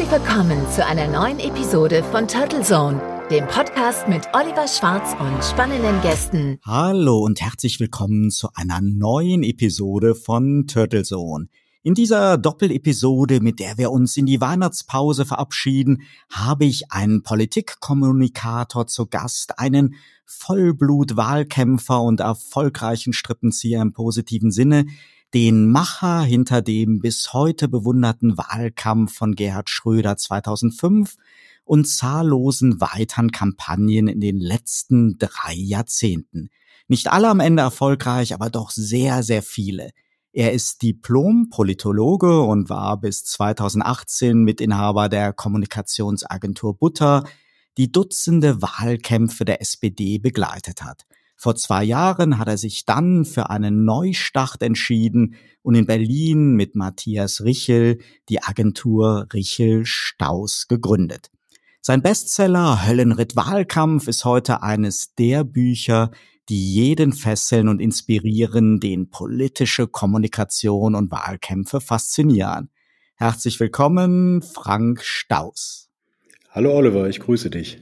Herzlich willkommen zu einer neuen Episode von Turtle Zone, dem Podcast mit Oliver Schwarz und spannenden Gästen. Hallo und herzlich willkommen zu einer neuen Episode von Turtle Zone. In dieser Doppelepisode, mit der wir uns in die Weihnachtspause verabschieden, habe ich einen Politikkommunikator zu Gast, einen Vollblut-Wahlkämpfer und erfolgreichen Strippenzieher im positiven Sinne, den Macher hinter dem bis heute bewunderten Wahlkampf von Gerhard Schröder 2005 und zahllosen weiteren Kampagnen in den letzten drei Jahrzehnten. Nicht alle am Ende erfolgreich, aber doch sehr, sehr viele. Er ist Diplom-Politologe und war bis 2018 Mitinhaber der Kommunikationsagentur Butter, die Dutzende Wahlkämpfe der SPD begleitet hat. Vor zwei Jahren hat er sich dann für einen Neustart entschieden und in Berlin mit Matthias Richel die Agentur Richel Staus gegründet. Sein Bestseller Höllenritt Wahlkampf ist heute eines der Bücher, die jeden fesseln und inspirieren, den politische Kommunikation und Wahlkämpfe faszinieren. Herzlich willkommen, Frank Staus. Hallo Oliver, ich grüße dich.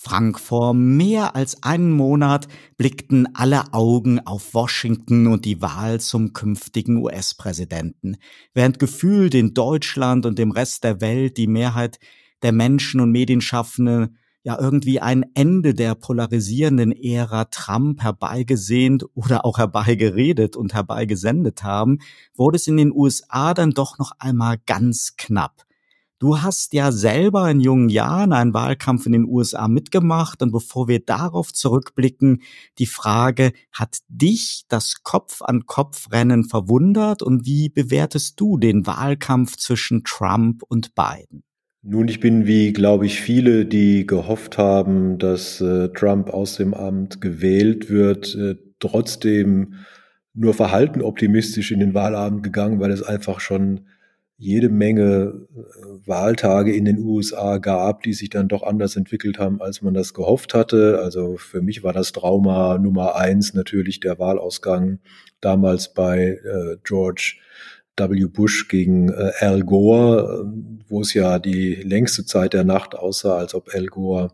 Frank, vor mehr als einem Monat blickten alle Augen auf Washington und die Wahl zum künftigen US-Präsidenten, während gefühlt in Deutschland und dem Rest der Welt die Mehrheit der Menschen und Medienschaffenden ja irgendwie ein Ende der polarisierenden Ära Trump herbeigesehnt oder auch herbeigeredet und herbeigesendet haben, wurde es in den USA dann doch noch einmal ganz knapp. Du hast ja selber in jungen Jahren einen Wahlkampf in den USA mitgemacht und bevor wir darauf zurückblicken, die Frage, hat dich das Kopf-an-Kopf-Rennen verwundert und wie bewertest du den Wahlkampf zwischen Trump und Biden? Nun, ich bin wie, glaube ich, viele, die gehofft haben, dass äh, Trump aus dem Amt gewählt wird, äh, trotzdem nur verhalten optimistisch in den Wahlabend gegangen, weil es einfach schon jede Menge äh, Wahltage in den USA gab, die sich dann doch anders entwickelt haben, als man das gehofft hatte. Also für mich war das Trauma Nummer eins natürlich der Wahlausgang damals bei äh, George W. Bush gegen äh, Al Gore, äh, wo es ja die längste Zeit der Nacht aussah, als ob Al Gore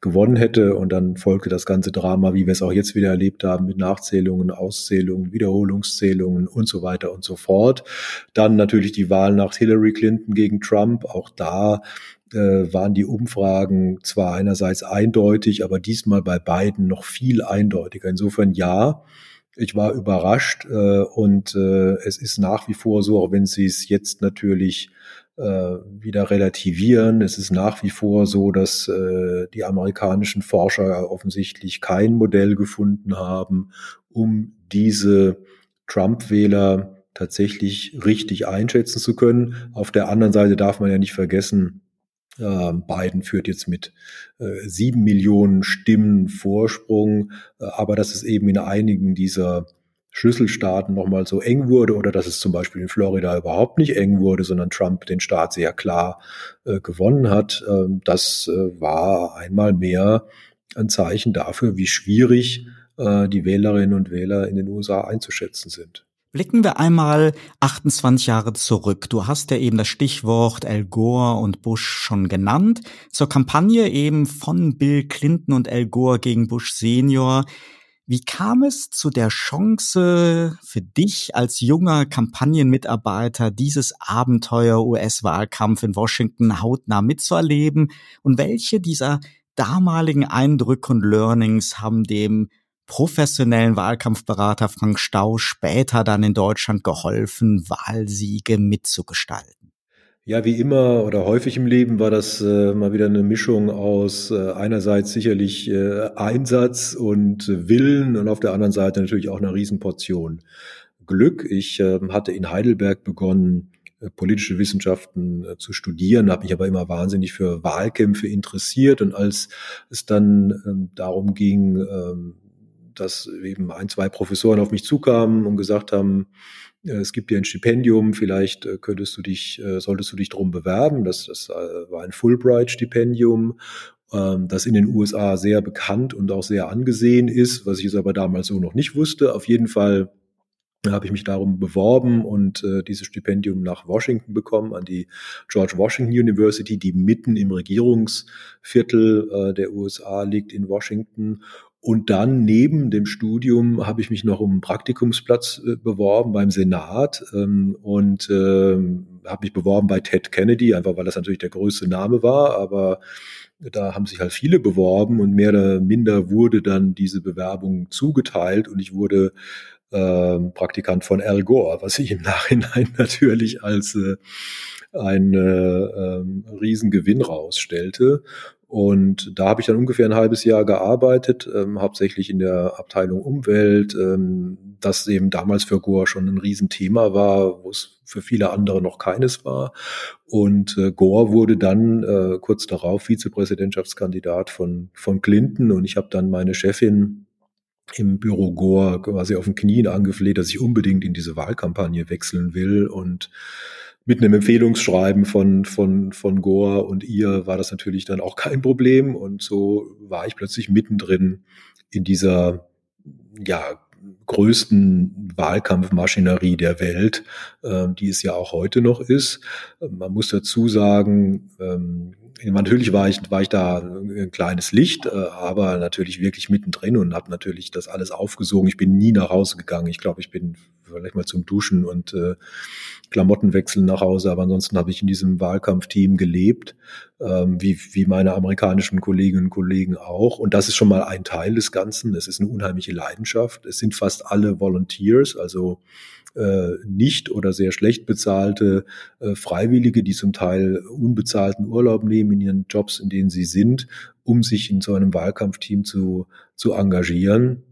gewonnen hätte. Und dann folgte das ganze Drama, wie wir es auch jetzt wieder erlebt haben, mit Nachzählungen, Auszählungen, Wiederholungszählungen und so weiter und so fort. Dann natürlich die Wahl nach Hillary Clinton gegen Trump. Auch da äh, waren die Umfragen zwar einerseits eindeutig, aber diesmal bei beiden noch viel eindeutiger. Insofern ja, ich war überrascht äh, und äh, es ist nach wie vor so, auch wenn sie es jetzt natürlich wieder relativieren. Es ist nach wie vor so, dass äh, die amerikanischen Forscher offensichtlich kein Modell gefunden haben, um diese Trump-Wähler tatsächlich richtig einschätzen zu können. Auf der anderen Seite darf man ja nicht vergessen, äh, Biden führt jetzt mit äh, sieben Millionen Stimmen Vorsprung, äh, aber dass es eben in einigen dieser Schlüsselstaaten nochmal so eng wurde oder dass es zum Beispiel in Florida überhaupt nicht eng wurde, sondern Trump den Staat sehr klar äh, gewonnen hat. Ähm, das äh, war einmal mehr ein Zeichen dafür, wie schwierig äh, die Wählerinnen und Wähler in den USA einzuschätzen sind. Blicken wir einmal 28 Jahre zurück. Du hast ja eben das Stichwort Al Gore und Bush schon genannt. Zur Kampagne eben von Bill Clinton und Al Gore gegen Bush Senior wie kam es zu der Chance für dich als junger Kampagnenmitarbeiter, dieses Abenteuer US-Wahlkampf in Washington hautnah mitzuerleben? Und welche dieser damaligen Eindrücke und Learnings haben dem professionellen Wahlkampfberater Frank Stau später dann in Deutschland geholfen, Wahlsiege mitzugestalten? Ja, wie immer oder häufig im Leben war das äh, mal wieder eine Mischung aus äh, einerseits sicherlich äh, Einsatz und Willen und auf der anderen Seite natürlich auch eine Riesenportion Glück. Ich äh, hatte in Heidelberg begonnen, äh, politische Wissenschaften äh, zu studieren, habe mich aber immer wahnsinnig für Wahlkämpfe interessiert und als es dann ähm, darum ging, ähm, dass eben ein, zwei Professoren auf mich zukamen und gesagt haben, es gibt dir ein Stipendium, vielleicht äh, könntest du dich, äh, solltest du dich drum bewerben. Das, das war ein Fulbright-Stipendium, ähm, das in den USA sehr bekannt und auch sehr angesehen ist, was ich jetzt aber damals so noch nicht wusste. Auf jeden Fall habe ich mich darum beworben und äh, dieses Stipendium nach Washington bekommen, an die George Washington University, die mitten im Regierungsviertel äh, der USA liegt in Washington. Und dann neben dem Studium habe ich mich noch um einen Praktikumsplatz äh, beworben beim Senat ähm, und äh, habe mich beworben bei Ted Kennedy, einfach weil das natürlich der größte Name war, aber da haben sich halt viele beworben und mehr oder minder wurde dann diese Bewerbung zugeteilt und ich wurde ähm, Praktikant von Al Gore, was sich im Nachhinein natürlich als äh, ein äh, ähm, Riesengewinn rausstellte. Und da habe ich dann ungefähr ein halbes Jahr gearbeitet, ähm, hauptsächlich in der Abteilung Umwelt, ähm, das eben damals für Gore schon ein Riesenthema war, wo es für viele andere noch keines war. Und äh, Gore wurde dann äh, kurz darauf Vizepräsidentschaftskandidat von, von Clinton und ich habe dann meine Chefin im Büro Gore quasi auf den Knien angefleht, dass ich unbedingt in diese Wahlkampagne wechseln will und mit einem Empfehlungsschreiben von, von, von Gore und ihr war das natürlich dann auch kein Problem. Und so war ich plötzlich mittendrin in dieser, ja, größten Wahlkampfmaschinerie der Welt, äh, die es ja auch heute noch ist. Man muss dazu sagen, ähm, natürlich war ich, war ich da ein kleines Licht, äh, aber natürlich wirklich mittendrin und habe natürlich das alles aufgesogen. Ich bin nie nach Hause gegangen. Ich glaube, ich bin vielleicht mal zum Duschen und äh, Klamottenwechsel nach Hause, aber ansonsten habe ich in diesem Wahlkampfteam gelebt, ähm, wie, wie meine amerikanischen Kolleginnen und Kollegen auch. Und das ist schon mal ein Teil des Ganzen. Es ist eine unheimliche Leidenschaft. Es sind fast alle Volunteers, also äh, nicht oder sehr schlecht bezahlte äh, Freiwillige, die zum Teil unbezahlten Urlaub nehmen in ihren Jobs, in denen sie sind, um sich in so einem Wahlkampfteam zu, zu engagieren.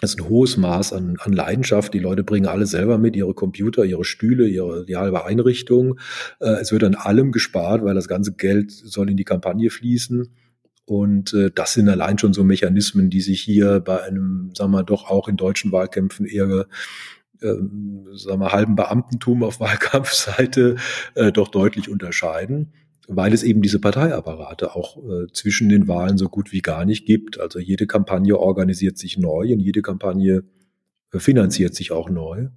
Das ist ein hohes Maß an, an Leidenschaft. Die Leute bringen alle selber mit, ihre Computer, ihre Stühle, ihre die halbe Einrichtung. Äh, es wird an allem gespart, weil das ganze Geld soll in die Kampagne fließen. Und äh, das sind allein schon so Mechanismen, die sich hier bei einem, sagen wir doch auch in deutschen Wahlkämpfen eher äh, sagen wir, halben Beamtentum auf Wahlkampfseite äh, doch deutlich unterscheiden weil es eben diese Parteiapparate auch äh, zwischen den Wahlen so gut wie gar nicht gibt. Also jede Kampagne organisiert sich neu und jede Kampagne äh, finanziert sich auch neu.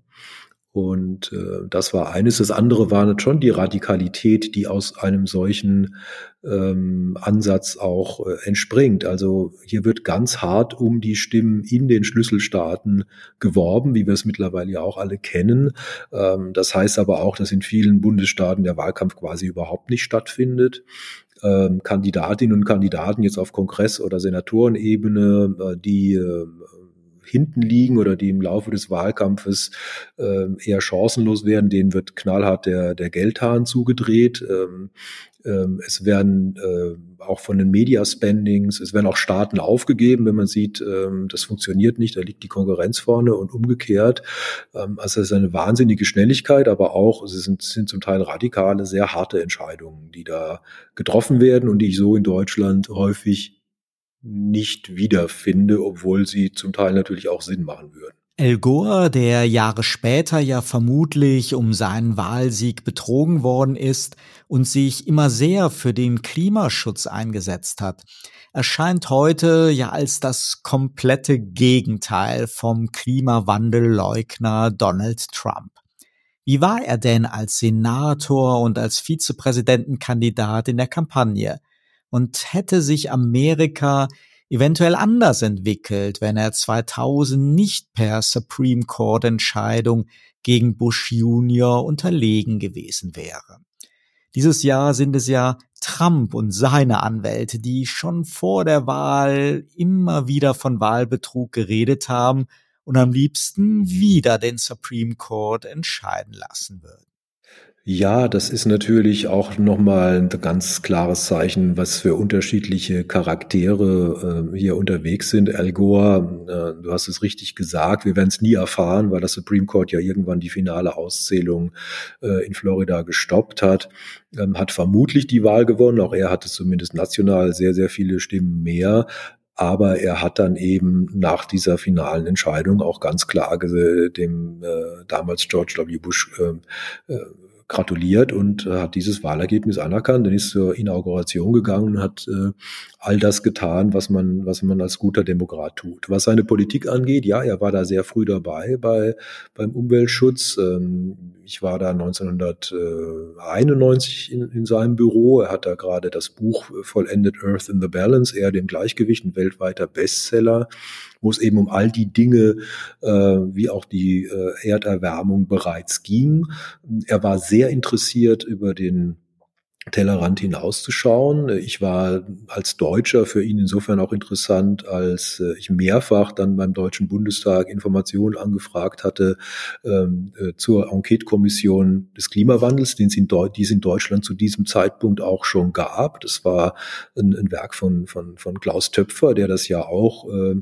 Und äh, das war eines. Das andere war schon die Radikalität, die aus einem solchen ähm, Ansatz auch äh, entspringt. Also hier wird ganz hart um die Stimmen in den Schlüsselstaaten geworben, wie wir es mittlerweile ja auch alle kennen. Ähm, das heißt aber auch, dass in vielen Bundesstaaten der Wahlkampf quasi überhaupt nicht stattfindet. Ähm, Kandidatinnen und Kandidaten jetzt auf Kongress- oder Senatorenebene, äh, die äh, hinten liegen oder die im Laufe des Wahlkampfes äh, eher chancenlos werden, denen wird knallhart der, der Geldhahn zugedreht. Ähm, ähm, es werden äh, auch von den Media-Spendings, es werden auch Staaten aufgegeben, wenn man sieht, ähm, das funktioniert nicht, da liegt die Konkurrenz vorne und umgekehrt. Ähm, also es ist eine wahnsinnige Schnelligkeit, aber auch es sind, sind zum Teil radikale, sehr harte Entscheidungen, die da getroffen werden und die ich so in Deutschland häufig nicht wiederfinde, obwohl sie zum Teil natürlich auch Sinn machen würden. El Gore, der Jahre später ja vermutlich um seinen Wahlsieg betrogen worden ist und sich immer sehr für den Klimaschutz eingesetzt hat, erscheint heute ja als das komplette Gegenteil vom Klimawandelleugner Donald Trump. Wie war er denn als Senator und als Vizepräsidentenkandidat in der Kampagne? Und hätte sich Amerika eventuell anders entwickelt, wenn er 2000 nicht per Supreme Court Entscheidung gegen Bush Junior unterlegen gewesen wäre. Dieses Jahr sind es ja Trump und seine Anwälte, die schon vor der Wahl immer wieder von Wahlbetrug geredet haben und am liebsten wieder den Supreme Court entscheiden lassen würden. Ja, das ist natürlich auch nochmal ein ganz klares Zeichen, was für unterschiedliche Charaktere äh, hier unterwegs sind. Al Gore, äh, du hast es richtig gesagt, wir werden es nie erfahren, weil das Supreme Court ja irgendwann die finale Auszählung äh, in Florida gestoppt hat, ähm, hat vermutlich die Wahl gewonnen. Auch er hatte zumindest national sehr, sehr viele Stimmen mehr. Aber er hat dann eben nach dieser finalen Entscheidung auch ganz klar dem äh, damals George W. Bush äh, äh gratuliert und äh, hat dieses Wahlergebnis anerkannt und ist zur Inauguration gegangen und hat äh, all das getan, was man, was man als guter Demokrat tut. Was seine Politik angeht, ja, er war da sehr früh dabei bei, beim Umweltschutz. Ähm, ich war da 1991 in, in seinem Büro. Er hat da gerade das Buch vollendet Earth in the Balance, eher dem Gleichgewicht, ein weltweiter Bestseller wo es eben um all die Dinge äh, wie auch die äh, Erderwärmung bereits ging. Er war sehr interessiert über den Tellerrand hinauszuschauen. Ich war als Deutscher für ihn insofern auch interessant, als äh, ich mehrfach dann beim Deutschen Bundestag Informationen angefragt hatte ähm, äh, zur Enquete-Kommission des Klimawandels, den es in, die es in Deutschland zu diesem Zeitpunkt auch schon gab. Das war ein, ein Werk von, von, von Klaus Töpfer, der das ja auch äh,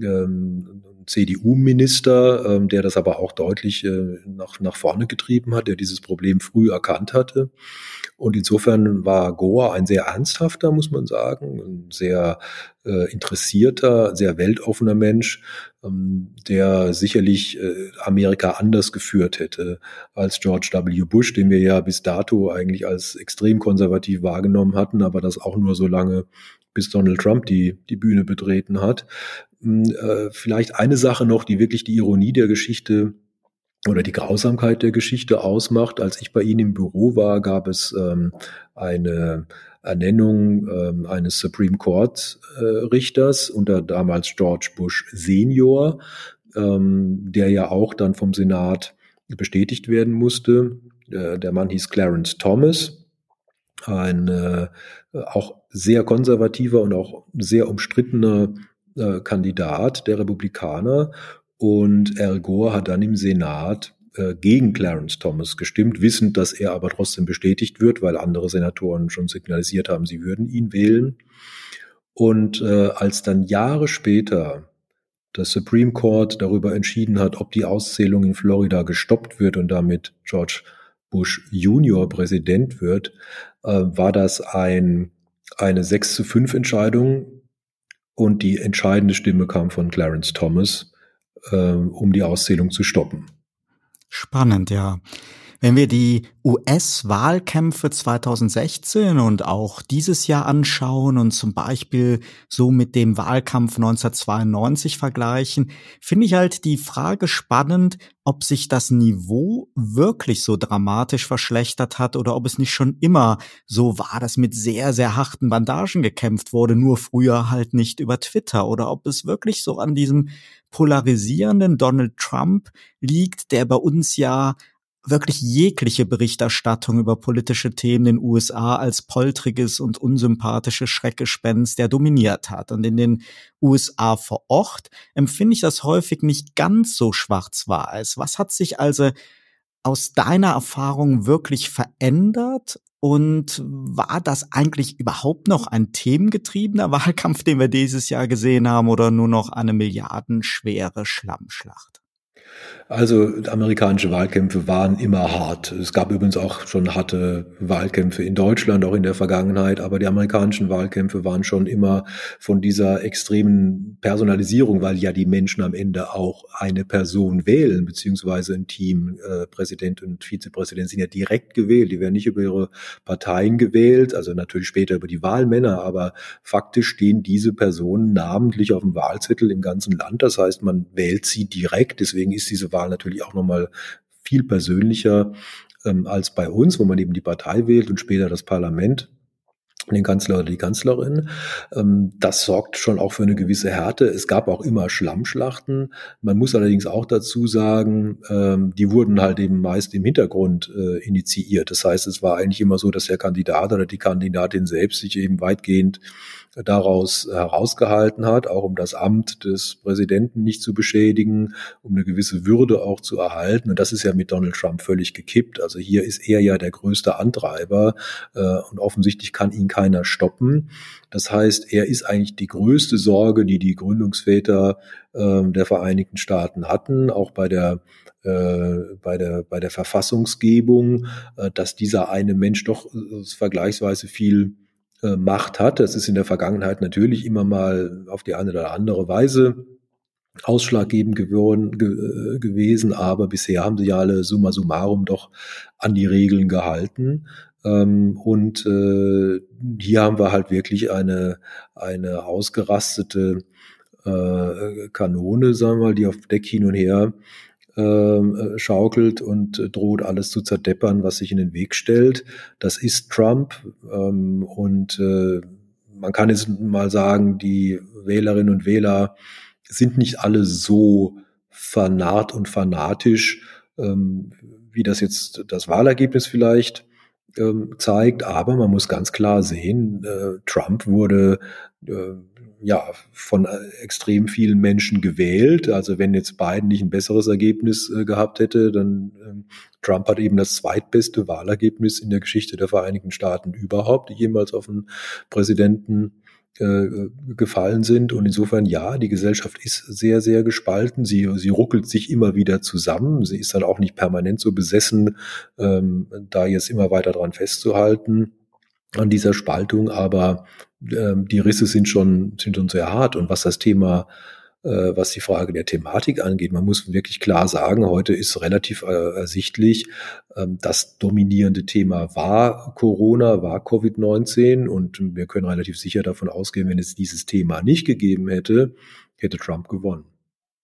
ähm, CDU-Minister, ähm, der das aber auch deutlich äh, nach, nach vorne getrieben hat, der dieses Problem früh erkannt hatte. Und insofern war Goa ein sehr ernsthafter, muss man sagen, ein sehr äh, interessierter, sehr weltoffener Mensch, ähm, der sicherlich äh, Amerika anders geführt hätte als George W. Bush, den wir ja bis dato eigentlich als extrem konservativ wahrgenommen hatten, aber das auch nur so lange bis Donald Trump die, die Bühne betreten hat. Hm, äh, vielleicht eine Sache noch, die wirklich die Ironie der Geschichte oder die Grausamkeit der Geschichte ausmacht. Als ich bei Ihnen im Büro war, gab es ähm, eine Ernennung ähm, eines Supreme Court äh, Richters unter damals George Bush Senior, ähm, der ja auch dann vom Senat bestätigt werden musste. Äh, der Mann hieß Clarence Thomas, ein äh, auch sehr konservativer und auch sehr umstrittener äh, Kandidat der Republikaner. Und Al Gore hat dann im Senat äh, gegen Clarence Thomas gestimmt, wissend, dass er aber trotzdem bestätigt wird, weil andere Senatoren schon signalisiert haben, sie würden ihn wählen. Und äh, als dann Jahre später das Supreme Court darüber entschieden hat, ob die Auszählung in Florida gestoppt wird und damit George Bush Junior Präsident wird, äh, war das ein, eine 6 zu 5 Entscheidung und die entscheidende Stimme kam von Clarence Thomas, äh, um die Auszählung zu stoppen. Spannend, ja. Wenn wir die US-Wahlkämpfe 2016 und auch dieses Jahr anschauen und zum Beispiel so mit dem Wahlkampf 1992 vergleichen, finde ich halt die Frage spannend, ob sich das Niveau wirklich so dramatisch verschlechtert hat oder ob es nicht schon immer so war, dass mit sehr, sehr harten Bandagen gekämpft wurde, nur früher halt nicht über Twitter oder ob es wirklich so an diesem polarisierenden Donald Trump liegt, der bei uns ja wirklich jegliche Berichterstattung über politische Themen in den USA als poltriges und unsympathisches Schreckgespenst, der dominiert hat. Und in den USA vor Ort empfinde ich das häufig nicht ganz so schwarz-weiß. Was hat sich also aus deiner Erfahrung wirklich verändert? Und war das eigentlich überhaupt noch ein themengetriebener Wahlkampf, den wir dieses Jahr gesehen haben, oder nur noch eine milliardenschwere Schlammschlacht? Also amerikanische Wahlkämpfe waren immer hart. Es gab übrigens auch schon harte Wahlkämpfe in Deutschland, auch in der Vergangenheit, aber die amerikanischen Wahlkämpfe waren schon immer von dieser extremen Personalisierung, weil ja die Menschen am Ende auch eine Person wählen, beziehungsweise ein Team, äh, Präsident und Vizepräsident sind ja direkt gewählt, die werden nicht über ihre Parteien gewählt, also natürlich später über die Wahlmänner, aber faktisch stehen diese Personen namentlich auf dem Wahlzettel im ganzen Land. Das heißt, man wählt sie direkt, deswegen ist diese Wahl natürlich auch nochmal viel persönlicher ähm, als bei uns, wo man eben die Partei wählt und später das Parlament den Kanzler oder die Kanzlerin. Ähm, das sorgt schon auch für eine gewisse Härte. Es gab auch immer Schlammschlachten. Man muss allerdings auch dazu sagen, ähm, die wurden halt eben meist im Hintergrund äh, initiiert. Das heißt, es war eigentlich immer so, dass der Kandidat oder die Kandidatin selbst sich eben weitgehend daraus herausgehalten hat, auch um das Amt des Präsidenten nicht zu beschädigen, um eine gewisse Würde auch zu erhalten. Und das ist ja mit Donald Trump völlig gekippt. Also hier ist er ja der größte Antreiber äh, und offensichtlich kann ihn keiner stoppen. Das heißt, er ist eigentlich die größte Sorge, die die Gründungsväter äh, der Vereinigten Staaten hatten, auch bei der äh, bei der bei der Verfassungsgebung, äh, dass dieser eine Mensch doch äh, vergleichsweise viel äh, Macht hat. Das ist in der Vergangenheit natürlich immer mal auf die eine oder andere Weise ausschlaggebend geworden, ge, äh, gewesen, aber bisher haben sie ja alle summa summarum doch an die Regeln gehalten. Ähm, und äh, hier haben wir halt wirklich eine, eine ausgerastete Kanone, sagen wir mal, die auf Deck hin und her äh, schaukelt und droht alles zu zerdeppern, was sich in den Weg stellt. Das ist Trump ähm, und äh, man kann jetzt mal sagen, die Wählerinnen und Wähler sind nicht alle so vernarrt und fanatisch, ähm, wie das jetzt das Wahlergebnis vielleicht ähm, zeigt. Aber man muss ganz klar sehen, äh, Trump wurde äh, ja von äh, extrem vielen Menschen gewählt. Also wenn jetzt Biden nicht ein besseres Ergebnis äh, gehabt hätte, dann ähm, Trump hat eben das zweitbeste Wahlergebnis in der Geschichte der Vereinigten Staaten überhaupt, die jemals auf einen Präsidenten äh, gefallen sind. Und insofern, ja, die Gesellschaft ist sehr, sehr gespalten. Sie, sie ruckelt sich immer wieder zusammen. Sie ist dann auch nicht permanent so besessen, ähm, da jetzt immer weiter dran festzuhalten an dieser Spaltung. Aber ähm, die Risse sind schon, sind schon sehr hart. Und was das Thema äh, was die Frage der Thematik angeht. Man muss wirklich klar sagen, heute ist relativ äh, ersichtlich, ähm, das dominierende Thema war Corona, war Covid-19 und wir können relativ sicher davon ausgehen, wenn es dieses Thema nicht gegeben hätte, hätte Trump gewonnen.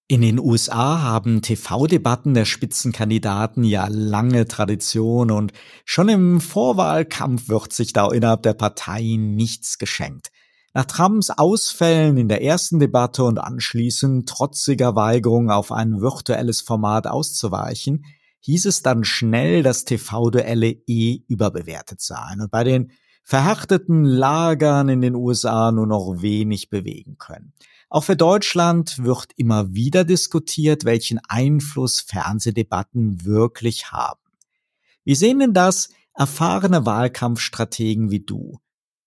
In den USA haben TV-Debatten der Spitzenkandidaten ja lange Tradition und schon im Vorwahlkampf wird sich da innerhalb der Parteien nichts geschenkt. Nach Trumps Ausfällen in der ersten Debatte und anschließend trotziger Weigerung auf ein virtuelles Format auszuweichen, hieß es dann schnell, dass TV-Duelle eh überbewertet seien und bei den verhärteten Lagern in den USA nur noch wenig bewegen können. Auch für Deutschland wird immer wieder diskutiert, welchen Einfluss Fernsehdebatten wirklich haben. Wie sehen denn das erfahrene Wahlkampfstrategen wie du?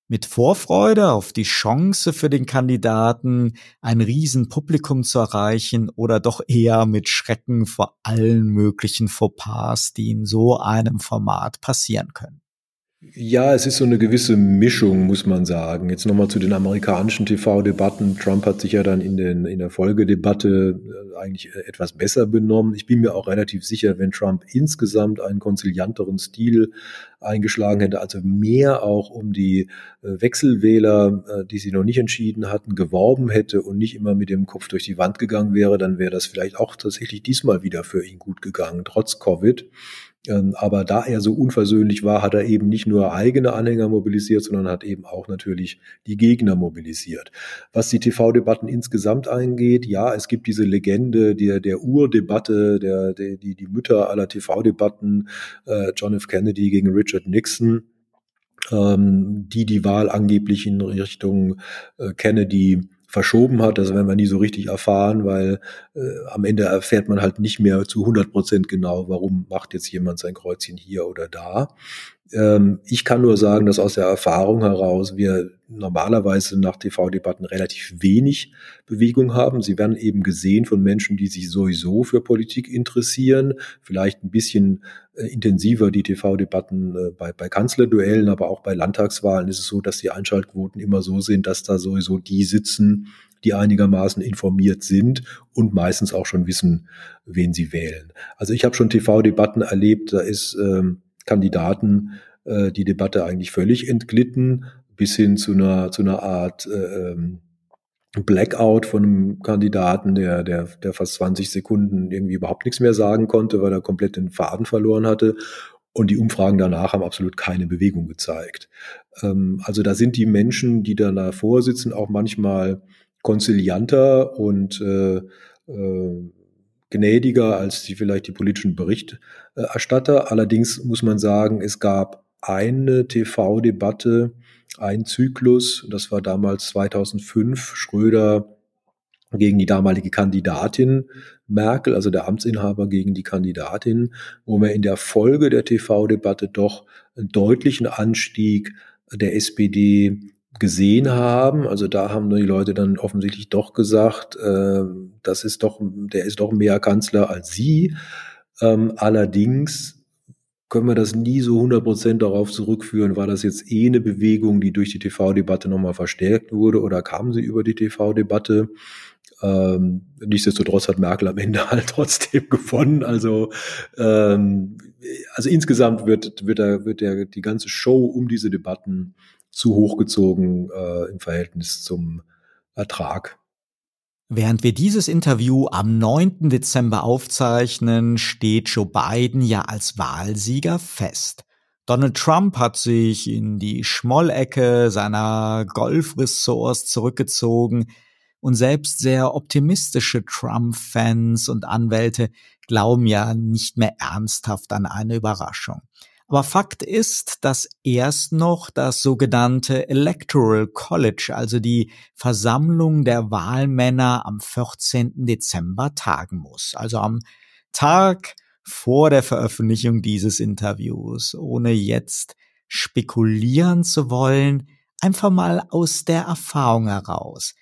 mit Vorfreude auf die Chance für den Kandidaten, ein Riesenpublikum zu erreichen oder doch eher mit Schrecken vor allen möglichen Fauxpas, die in so einem Format passieren können? Ja, es ist so eine gewisse Mischung, muss man sagen. Jetzt nochmal zu den amerikanischen TV-Debatten. Trump hat sich ja dann in, den, in der Folgedebatte äh, eigentlich äh, etwas besser benommen. Ich bin mir auch relativ sicher, wenn Trump insgesamt einen konzilianteren Stil eingeschlagen hätte, also mehr auch um die äh, Wechselwähler, die sie noch nicht entschieden hatten, geworben hätte und nicht immer mit dem Kopf durch die Wand gegangen wäre, dann wäre das vielleicht auch tatsächlich diesmal wieder für ihn gut gegangen, trotz Covid. Ähm, aber da er so unversöhnlich war, hat er eben nicht nur eigene Anhänger mobilisiert, sondern hat eben auch natürlich die Gegner mobilisiert. Was die TV-Debatten insgesamt angeht, ja, es gibt diese Legende der, der Urdebatte, der, der, die, die Mütter aller TV-Debatten, äh, John F. Kennedy gegen Richard Nixon, ähm, die die Wahl angeblich in Richtung äh, Kennedy verschoben hat. Das werden wir nie so richtig erfahren, weil äh, am Ende erfährt man halt nicht mehr zu 100 Prozent genau, warum macht jetzt jemand sein Kreuzchen hier oder da. Ähm, ich kann nur sagen, dass aus der Erfahrung heraus wir normalerweise nach TV-Debatten relativ wenig Bewegung haben. Sie werden eben gesehen von Menschen, die sich sowieso für Politik interessieren, vielleicht ein bisschen äh, intensiver die TV-Debatten äh, bei, bei Kanzlerduellen, aber auch bei Landtagswahlen ist es so, dass die Einschaltquoten immer so sind, dass da sowieso die sitzen, die einigermaßen informiert sind und meistens auch schon wissen, wen sie wählen. Also ich habe schon TV-Debatten erlebt, da ist ähm, Kandidaten äh, die Debatte eigentlich völlig entglitten, bis hin zu einer, zu einer Art äh, ähm, Blackout von einem Kandidaten, der, der, der fast 20 Sekunden irgendwie überhaupt nichts mehr sagen konnte, weil er komplett den Faden verloren hatte. Und die Umfragen danach haben absolut keine Bewegung gezeigt. Ähm, also da sind die Menschen, die da davor sitzen, auch manchmal konzilianter und äh, äh, gnädiger als die vielleicht die politischen Berichterstatter. Allerdings muss man sagen, es gab eine TV-Debatte, ein Zyklus, das war damals 2005, Schröder gegen die damalige Kandidatin Merkel, also der Amtsinhaber gegen die Kandidatin, wo wir in der Folge der TV-Debatte doch einen deutlichen Anstieg der SPD gesehen haben. Also da haben die Leute dann offensichtlich doch gesagt, äh, das ist doch, der ist doch mehr Kanzler als sie. Ähm, allerdings können wir das nie so 100% darauf zurückführen, war das jetzt eh eine Bewegung, die durch die TV-Debatte nochmal verstärkt wurde oder kam sie über die TV-Debatte? Ähm, nichtsdestotrotz hat Merkel am Ende halt trotzdem gewonnen. Also, ähm, also insgesamt wird, wird, der, wird der, die ganze Show um diese Debatten zu hochgezogen äh, im Verhältnis zum Ertrag. Während wir dieses Interview am 9. Dezember aufzeichnen, steht Joe Biden ja als Wahlsieger fest. Donald Trump hat sich in die Schmollecke seiner Golfressorts zurückgezogen und selbst sehr optimistische Trump-Fans und Anwälte glauben ja nicht mehr ernsthaft an eine Überraschung. Aber Fakt ist, dass erst noch das sogenannte Electoral College, also die Versammlung der Wahlmänner am 14. Dezember tagen muss. Also am Tag vor der Veröffentlichung dieses Interviews, ohne jetzt spekulieren zu wollen, einfach mal aus der Erfahrung heraus.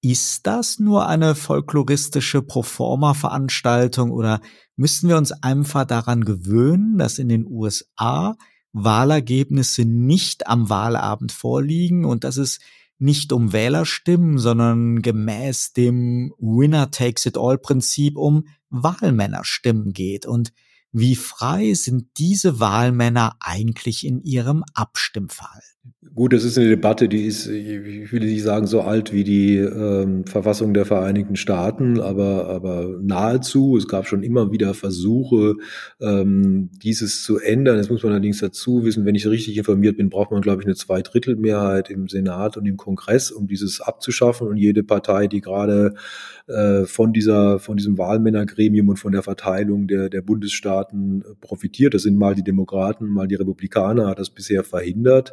Ist das nur eine folkloristische Proforma-Veranstaltung oder müssen wir uns einfach daran gewöhnen, dass in den USA Wahlergebnisse nicht am Wahlabend vorliegen und dass es nicht um Wählerstimmen, sondern gemäß dem Winner takes it all Prinzip um Wahlmännerstimmen geht und wie frei sind diese Wahlmänner eigentlich in ihrem Abstimmverhalten? Gut, das ist eine Debatte, die ist, ich will nicht sagen, so alt wie die ähm, Verfassung der Vereinigten Staaten, aber, aber nahezu. Es gab schon immer wieder Versuche, ähm, dieses zu ändern. Jetzt muss man allerdings dazu wissen, wenn ich richtig informiert bin, braucht man, glaube ich, eine Zweidrittelmehrheit im Senat und im Kongress, um dieses abzuschaffen. Und jede Partei, die gerade äh, von dieser, von diesem Wahlmännergremium und von der Verteilung der, der Bundesstaaten profitiert, das sind mal die Demokraten, mal die Republikaner, hat das bisher verhindert.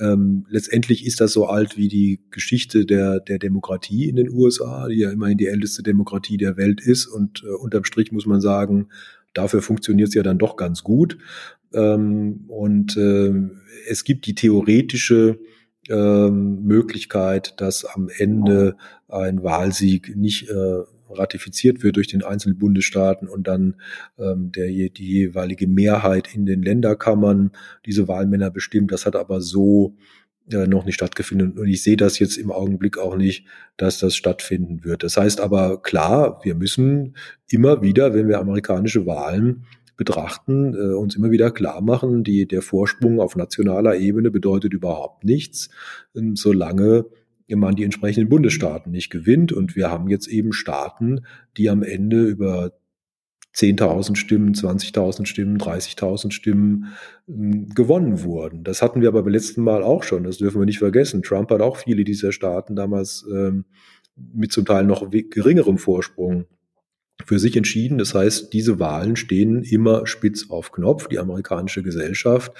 Ähm, letztendlich ist das so alt wie die Geschichte der, der Demokratie in den USA, die ja immerhin die älteste Demokratie der Welt ist. Und äh, unterm Strich muss man sagen, dafür funktioniert es ja dann doch ganz gut. Ähm, und äh, es gibt die theoretische ähm, Möglichkeit, dass am Ende ein Wahlsieg nicht äh, ratifiziert wird durch den einzelnen Bundesstaaten und dann ähm, der, die jeweilige Mehrheit in den Länderkammern diese Wahlmänner bestimmt. Das hat aber so äh, noch nicht stattgefunden und ich sehe das jetzt im Augenblick auch nicht, dass das stattfinden wird. Das heißt aber klar, wir müssen immer wieder, wenn wir amerikanische Wahlen betrachten, äh, uns immer wieder klar machen, die, der Vorsprung auf nationaler Ebene bedeutet überhaupt nichts, äh, solange man die entsprechenden Bundesstaaten nicht gewinnt. Und wir haben jetzt eben Staaten, die am Ende über 10.000 Stimmen, 20.000 Stimmen, 30.000 Stimmen äh, gewonnen wurden. Das hatten wir aber beim letzten Mal auch schon. Das dürfen wir nicht vergessen. Trump hat auch viele dieser Staaten damals ähm, mit zum Teil noch geringerem Vorsprung für sich entschieden. Das heißt, diese Wahlen stehen immer spitz auf Knopf. Die amerikanische Gesellschaft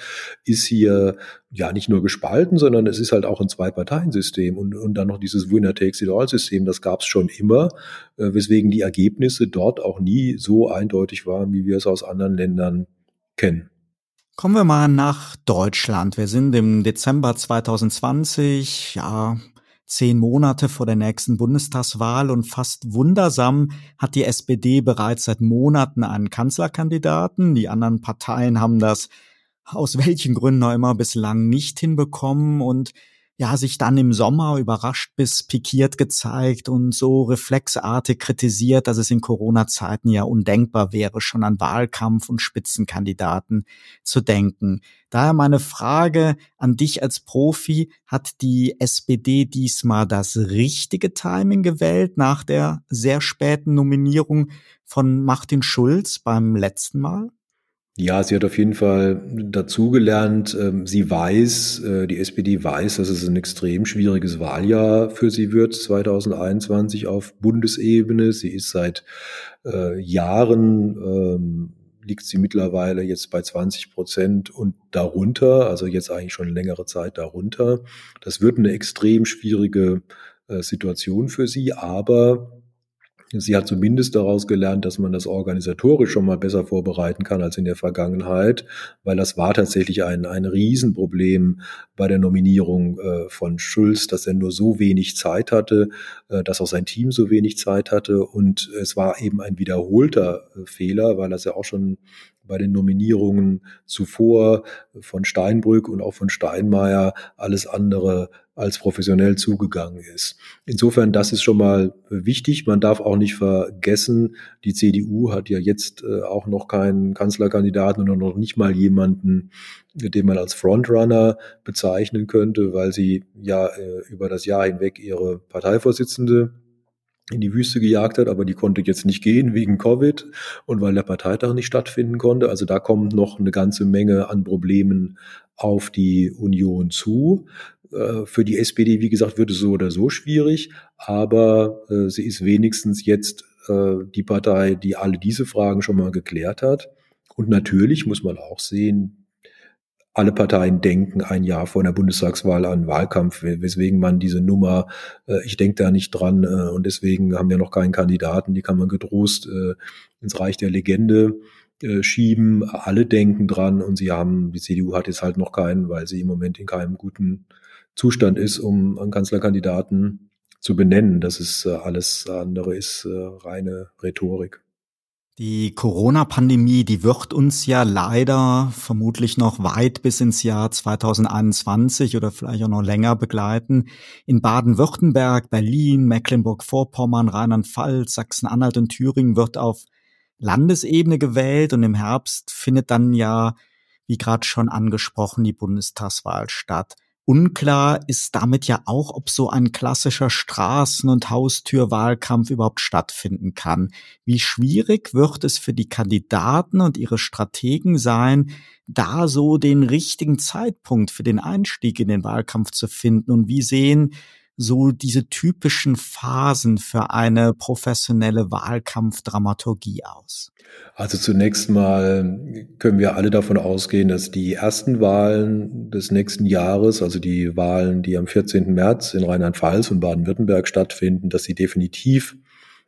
ist hier ja nicht nur gespalten, sondern es ist halt auch ein Zwei-Parteien-System und, und dann noch dieses Winner-Takes-it-all-System. Das gab es schon immer, äh, weswegen die Ergebnisse dort auch nie so eindeutig waren, wie wir es aus anderen Ländern kennen. Kommen wir mal nach Deutschland. Wir sind im Dezember 2020, ja, zehn Monate vor der nächsten Bundestagswahl und fast wundersam hat die SPD bereits seit Monaten einen Kanzlerkandidaten. Die anderen Parteien haben das aus welchen Gründen auch immer bislang nicht hinbekommen und ja, sich dann im Sommer überrascht bis pikiert gezeigt und so reflexartig kritisiert, dass es in Corona-Zeiten ja undenkbar wäre, schon an Wahlkampf und Spitzenkandidaten zu denken. Daher meine Frage an dich als Profi, hat die SPD diesmal das richtige Timing gewählt nach der sehr späten Nominierung von Martin Schulz beim letzten Mal? Ja, sie hat auf jeden Fall dazugelernt. Ähm, sie weiß, äh, die SPD weiß, dass es ein extrem schwieriges Wahljahr für sie wird, 2021 auf Bundesebene. Sie ist seit äh, Jahren, ähm, liegt sie mittlerweile jetzt bei 20 Prozent und darunter, also jetzt eigentlich schon längere Zeit darunter. Das wird eine extrem schwierige äh, Situation für sie, aber Sie hat zumindest daraus gelernt, dass man das organisatorisch schon mal besser vorbereiten kann als in der Vergangenheit, weil das war tatsächlich ein, ein Riesenproblem bei der Nominierung äh, von Schulz, dass er nur so wenig Zeit hatte, äh, dass auch sein Team so wenig Zeit hatte. Und es war eben ein wiederholter äh, Fehler, weil das ja auch schon bei den Nominierungen zuvor von Steinbrück und auch von Steinmeier alles andere als professionell zugegangen ist. Insofern, das ist schon mal wichtig. Man darf auch nicht vergessen, die CDU hat ja jetzt äh, auch noch keinen Kanzlerkandidaten und noch nicht mal jemanden, den man als Frontrunner bezeichnen könnte, weil sie ja äh, über das Jahr hinweg ihre Parteivorsitzende in die Wüste gejagt hat, aber die konnte jetzt nicht gehen wegen Covid und weil der Parteitag nicht stattfinden konnte. Also da kommt noch eine ganze Menge an Problemen auf die Union zu. Äh, für die SPD, wie gesagt, wird es so oder so schwierig, aber äh, sie ist wenigstens jetzt äh, die Partei, die alle diese Fragen schon mal geklärt hat. Und natürlich muss man auch sehen, alle Parteien denken ein Jahr vor der Bundestagswahl an Wahlkampf, weswegen man diese Nummer, äh, ich denke da nicht dran äh, und deswegen haben wir noch keinen Kandidaten, die kann man getrost äh, ins Reich der Legende äh, schieben. Alle denken dran und sie haben, die CDU hat jetzt halt noch keinen, weil sie im Moment in keinem guten Zustand ist, um einen Kanzlerkandidaten zu benennen. Das ist äh, alles andere ist äh, reine Rhetorik. Die Corona-Pandemie, die wird uns ja leider vermutlich noch weit bis ins Jahr 2021 oder vielleicht auch noch länger begleiten. In Baden-Württemberg, Berlin, Mecklenburg-Vorpommern, Rheinland-Pfalz, Sachsen-Anhalt und Thüringen wird auf Landesebene gewählt und im Herbst findet dann ja, wie gerade schon angesprochen, die Bundestagswahl statt. Unklar ist damit ja auch, ob so ein klassischer Straßen- und Haustürwahlkampf überhaupt stattfinden kann. Wie schwierig wird es für die Kandidaten und ihre Strategen sein, da so den richtigen Zeitpunkt für den Einstieg in den Wahlkampf zu finden? Und wie sehen so diese typischen Phasen für eine professionelle Wahlkampfdramaturgie aus? Also zunächst mal können wir alle davon ausgehen, dass die ersten Wahlen des nächsten Jahres, also die Wahlen, die am 14. März in Rheinland-Pfalz und Baden-Württemberg stattfinden, dass sie definitiv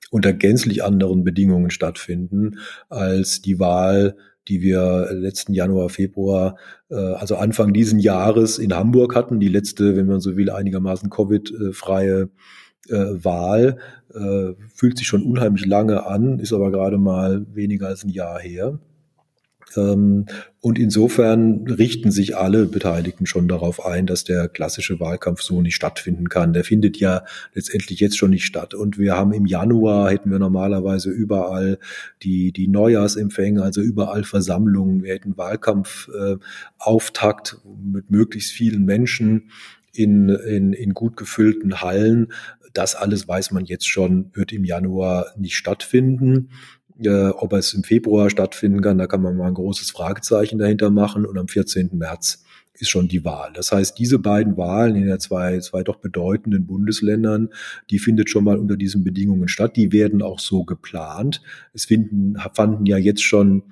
unter gänzlich anderen Bedingungen stattfinden als die Wahl die wir letzten Januar, Februar, äh, also Anfang diesen Jahres in Hamburg hatten. Die letzte, wenn man so will, einigermaßen Covid-freie äh, Wahl. Äh, fühlt sich schon unheimlich lange an, ist aber gerade mal weniger als ein Jahr her. Ähm, und insofern richten sich alle Beteiligten schon darauf ein, dass der klassische Wahlkampf so nicht stattfinden kann. Der findet ja letztendlich jetzt schon nicht statt. Und wir haben im Januar, hätten wir normalerweise überall die, die Neujahrsempfänge, also überall Versammlungen. Wir hätten Wahlkampfauftakt äh, mit möglichst vielen Menschen in, in, in gut gefüllten Hallen. Das alles weiß man jetzt schon, wird im Januar nicht stattfinden. Äh, ob es im Februar stattfinden kann, da kann man mal ein großes Fragezeichen dahinter machen. Und am 14. März ist schon die Wahl. Das heißt, diese beiden Wahlen in den zwei, zwei doch bedeutenden Bundesländern, die findet schon mal unter diesen Bedingungen statt. Die werden auch so geplant. Es finden, fanden ja jetzt schon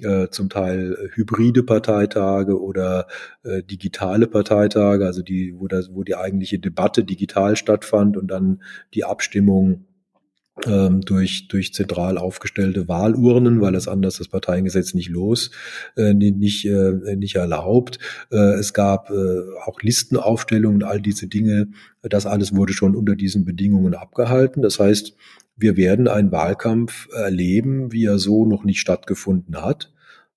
äh, zum Teil hybride Parteitage oder äh, digitale Parteitage, also die, wo, das, wo die eigentliche Debatte digital stattfand und dann die Abstimmung durch, durch zentral aufgestellte Wahlurnen, weil das anders das Parteiengesetz nicht los, äh, nicht, äh, nicht erlaubt. Äh, es gab äh, auch Listenaufstellungen, all diese Dinge. Das alles wurde schon unter diesen Bedingungen abgehalten. Das heißt, wir werden einen Wahlkampf erleben, wie er so noch nicht stattgefunden hat,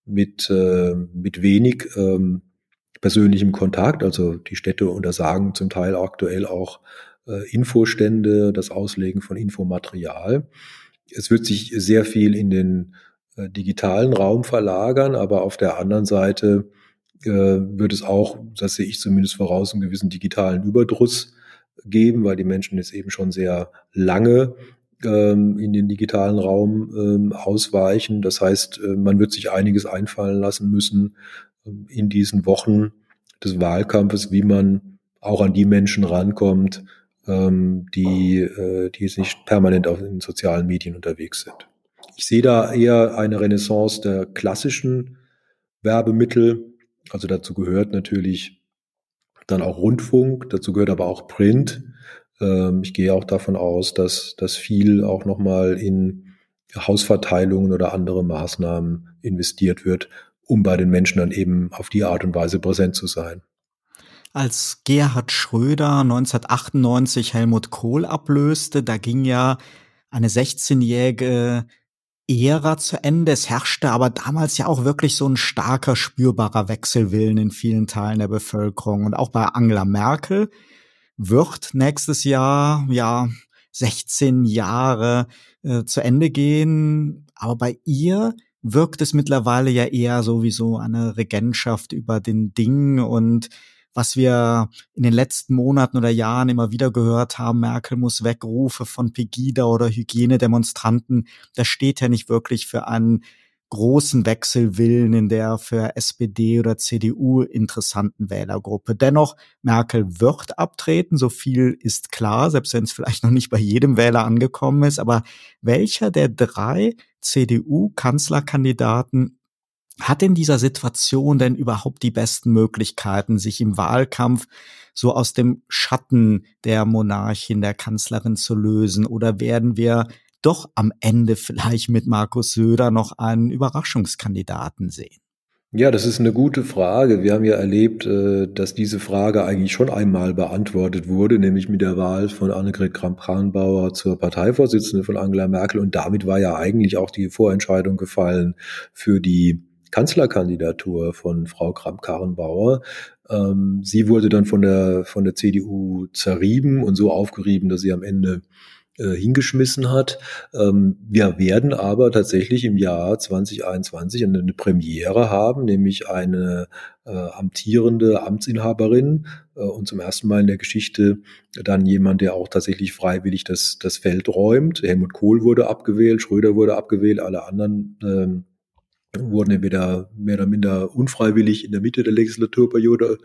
mit, äh, mit wenig ähm, persönlichem Kontakt. Also die Städte untersagen zum Teil aktuell auch äh, Infostände, das Auslegen von Infomaterial. Es wird sich sehr viel in den äh, digitalen Raum verlagern, aber auf der anderen Seite äh, wird es auch, das sehe ich zumindest voraus, einen gewissen digitalen Überdruss geben, weil die Menschen jetzt eben schon sehr lange ähm, in den digitalen Raum ähm, ausweichen. Das heißt, äh, man wird sich einiges einfallen lassen müssen ähm, in diesen Wochen des Wahlkampfes, wie man auch an die Menschen rankommt, ähm, die, äh, die jetzt nicht permanent auf den sozialen Medien unterwegs sind. Ich sehe da eher eine Renaissance der klassischen Werbemittel. Also dazu gehört natürlich dann auch Rundfunk, dazu gehört aber auch Print. Ähm, ich gehe auch davon aus, dass, dass viel auch nochmal in Hausverteilungen oder andere Maßnahmen investiert wird, um bei den Menschen dann eben auf die Art und Weise präsent zu sein als Gerhard Schröder 1998 Helmut Kohl ablöste, da ging ja eine 16-jährige Ära zu Ende. Es herrschte aber damals ja auch wirklich so ein starker, spürbarer Wechselwillen in vielen Teilen der Bevölkerung. Und auch bei Angela Merkel wird nächstes Jahr, ja, 16 Jahre äh, zu Ende gehen. Aber bei ihr wirkt es mittlerweile ja eher sowieso eine Regentschaft über den Dingen und was wir in den letzten Monaten oder Jahren immer wieder gehört haben, Merkel muss wegrufe von Pegida oder Hygienedemonstranten, das steht ja nicht wirklich für einen großen Wechselwillen in der für SPD oder CDU interessanten Wählergruppe. Dennoch, Merkel wird abtreten, so viel ist klar, selbst wenn es vielleicht noch nicht bei jedem Wähler angekommen ist. Aber welcher der drei CDU-Kanzlerkandidaten hat in dieser Situation denn überhaupt die besten Möglichkeiten, sich im Wahlkampf so aus dem Schatten der Monarchin, der Kanzlerin zu lösen? Oder werden wir doch am Ende vielleicht mit Markus Söder noch einen Überraschungskandidaten sehen? Ja, das ist eine gute Frage. Wir haben ja erlebt, äh, dass diese Frage eigentlich schon einmal beantwortet wurde, nämlich mit der Wahl von Annegret Kramp-Karrenbauer zur Parteivorsitzende von Angela Merkel. Und damit war ja eigentlich auch die Vorentscheidung gefallen für die Kanzlerkandidatur von Frau Kramp-Karrenbauer. Ähm, sie wurde dann von der, von der CDU zerrieben und so aufgerieben, dass sie am Ende äh, hingeschmissen hat. Ähm, wir werden aber tatsächlich im Jahr 2021 eine, Premiere haben, nämlich eine äh, amtierende Amtsinhaberin äh, und zum ersten Mal in der Geschichte dann jemand, der auch tatsächlich freiwillig das, das Feld räumt. Helmut Kohl wurde abgewählt, Schröder wurde abgewählt, alle anderen ähm, wurden entweder mehr oder minder unfreiwillig in der Mitte der Legislaturperiode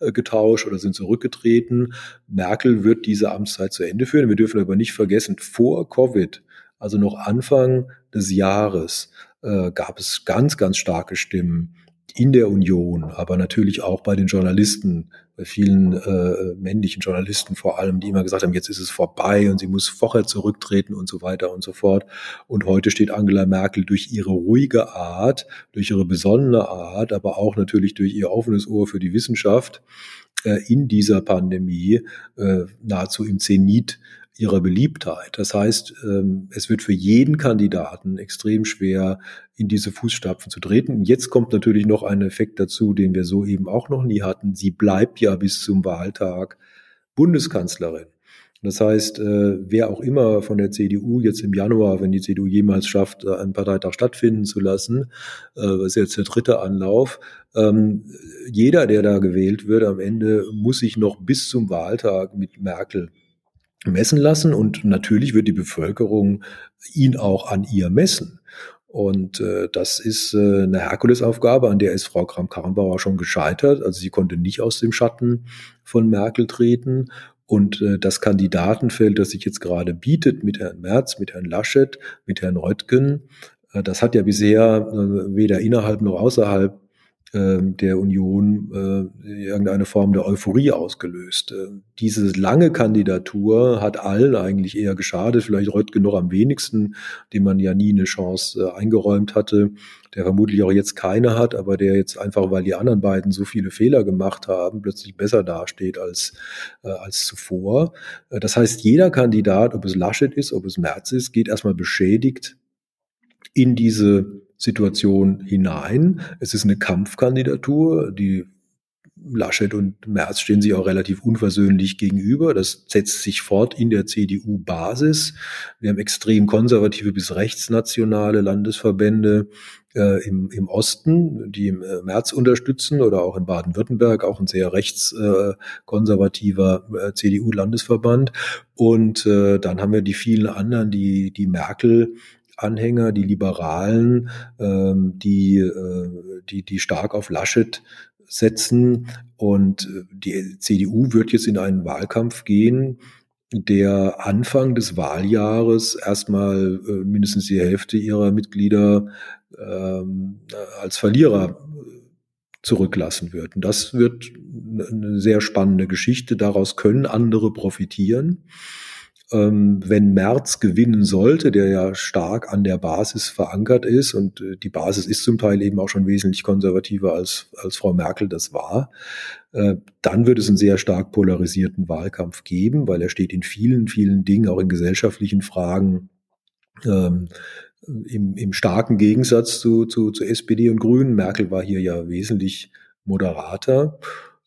äh, getauscht oder sind zurückgetreten. Merkel wird diese Amtszeit zu Ende führen. Wir dürfen aber nicht vergessen, vor Covid, also noch Anfang des Jahres, äh, gab es ganz, ganz starke Stimmen, in der Union, aber natürlich auch bei den Journalisten, bei vielen äh, männlichen Journalisten vor allem, die immer gesagt haben, jetzt ist es vorbei und sie muss vorher zurücktreten und so weiter und so fort. Und heute steht Angela Merkel durch ihre ruhige Art, durch ihre besonnene Art, aber auch natürlich durch ihr offenes Ohr für die Wissenschaft äh, in dieser Pandemie äh, nahezu im Zenit ihrer Beliebtheit. Das heißt, ähm, es wird für jeden Kandidaten extrem schwer, in diese Fußstapfen zu treten. Jetzt kommt natürlich noch ein Effekt dazu, den wir so eben auch noch nie hatten. Sie bleibt ja bis zum Wahltag Bundeskanzlerin. Das heißt, äh, wer auch immer von der CDU jetzt im Januar, wenn die CDU jemals schafft, einen Parteitag stattfinden zu lassen, das äh, ist jetzt der dritte Anlauf, ähm, jeder, der da gewählt wird, am Ende muss sich noch bis zum Wahltag mit Merkel messen lassen und natürlich wird die Bevölkerung ihn auch an ihr messen. Und äh, das ist äh, eine Herkulesaufgabe, an der ist Frau Kram-Karrenbauer schon gescheitert. Also sie konnte nicht aus dem Schatten von Merkel treten. Und äh, das Kandidatenfeld, das sich jetzt gerade bietet mit Herrn Merz, mit Herrn Laschet, mit Herrn Reutgen, äh, das hat ja bisher äh, weder innerhalb noch außerhalb der Union äh, irgendeine Form der Euphorie ausgelöst. Äh, diese lange Kandidatur hat allen eigentlich eher geschadet, vielleicht Röttgen noch am wenigsten, dem man ja nie eine Chance äh, eingeräumt hatte, der vermutlich auch jetzt keine hat, aber der jetzt einfach, weil die anderen beiden so viele Fehler gemacht haben, plötzlich besser dasteht als, äh, als zuvor. Das heißt, jeder Kandidat, ob es Laschet ist, ob es Merz ist, geht erstmal beschädigt in diese Situation hinein. Es ist eine Kampfkandidatur, die Laschet und Merz stehen sich auch relativ unversöhnlich gegenüber. Das setzt sich fort in der CDU-Basis. Wir haben extrem konservative bis rechtsnationale Landesverbände äh, im, im Osten, die im äh, März unterstützen oder auch in Baden-Württemberg, auch ein sehr rechtskonservativer äh, äh CDU-Landesverband. Und äh, dann haben wir die vielen anderen, die, die Merkel Anhänger, die Liberalen, ähm, die, äh, die, die stark auf Laschet setzen. Und äh, die CDU wird jetzt in einen Wahlkampf gehen, der Anfang des Wahljahres erstmal äh, mindestens die Hälfte ihrer Mitglieder ähm, als Verlierer zurücklassen wird. Und das wird eine sehr spannende Geschichte. Daraus können andere profitieren wenn Merz gewinnen sollte, der ja stark an der Basis verankert ist und äh, die Basis ist zum Teil eben auch schon wesentlich konservativer als, als Frau Merkel das war, äh, dann wird es einen sehr stark polarisierten Wahlkampf geben, weil er steht in vielen, vielen Dingen, auch in gesellschaftlichen Fragen, ähm, im, im starken Gegensatz zu, zu, zu SPD und Grünen. Merkel war hier ja wesentlich moderater,